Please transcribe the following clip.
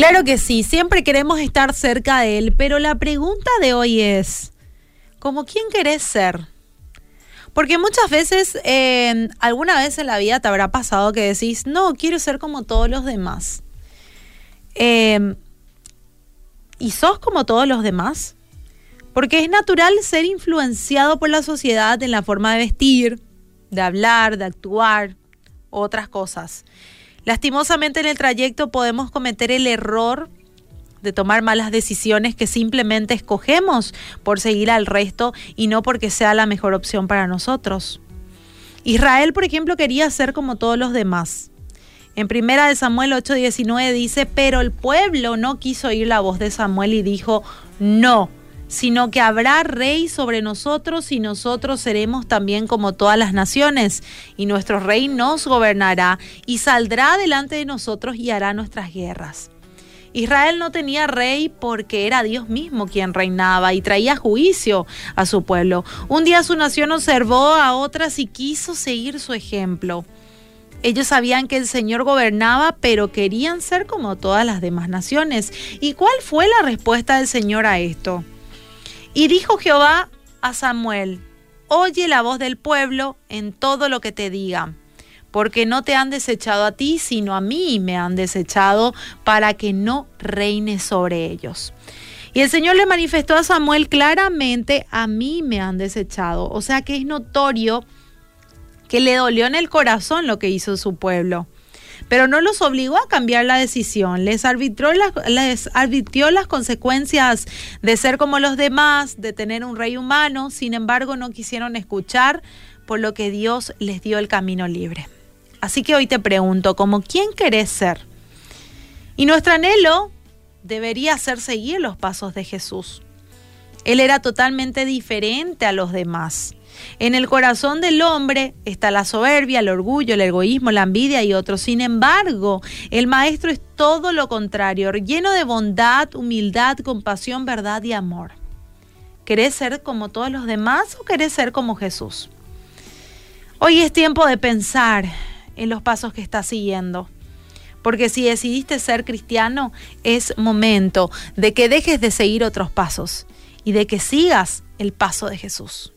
Claro que sí, siempre queremos estar cerca de Él, pero la pregunta de hoy es, ¿cómo quién querés ser? Porque muchas veces, alguna vez en la vida te habrá pasado que decís, no, quiero ser como todos los demás. Eh, ¿Y sos como todos los demás? Porque es natural ser influenciado por la sociedad en la forma de vestir, de hablar, de actuar, otras cosas. Lastimosamente en el trayecto podemos cometer el error de tomar malas decisiones que simplemente escogemos por seguir al resto y no porque sea la mejor opción para nosotros. Israel, por ejemplo, quería ser como todos los demás. En primera de Samuel 8:19 dice, pero el pueblo no quiso oír la voz de Samuel y dijo, no, sino que habrá rey sobre nosotros y nosotros seremos también como todas las naciones, y nuestro rey nos gobernará y saldrá delante de nosotros y hará nuestras guerras. Israel no tenía rey porque era Dios mismo quien reinaba y traía juicio a su pueblo. Un día su nación observó a otras y quiso seguir su ejemplo. Ellos sabían que el Señor gobernaba, pero querían ser como todas las demás naciones. ¿Y cuál fue la respuesta del Señor a esto? Y dijo Jehová a Samuel, oye la voz del pueblo en todo lo que te digan, porque no te han desechado a ti, sino a mí me han desechado para que no reines sobre ellos. Y el Señor le manifestó a Samuel claramente, a mí me han desechado. O sea que es notorio que le dolió en el corazón lo que hizo su pueblo pero no los obligó a cambiar la decisión, les, arbitró les arbitrió las consecuencias de ser como los demás, de tener un rey humano, sin embargo no quisieron escuchar, por lo que Dios les dio el camino libre. Así que hoy te pregunto, ¿cómo quién querés ser? Y nuestro anhelo debería ser seguir los pasos de Jesús. Él era totalmente diferente a los demás. En el corazón del hombre está la soberbia, el orgullo, el egoísmo, la envidia y otros. Sin embargo, el maestro es todo lo contrario, lleno de bondad, humildad, compasión, verdad y amor. ¿Querés ser como todos los demás o querés ser como Jesús? Hoy es tiempo de pensar en los pasos que estás siguiendo. Porque si decidiste ser cristiano, es momento de que dejes de seguir otros pasos y de que sigas el paso de Jesús.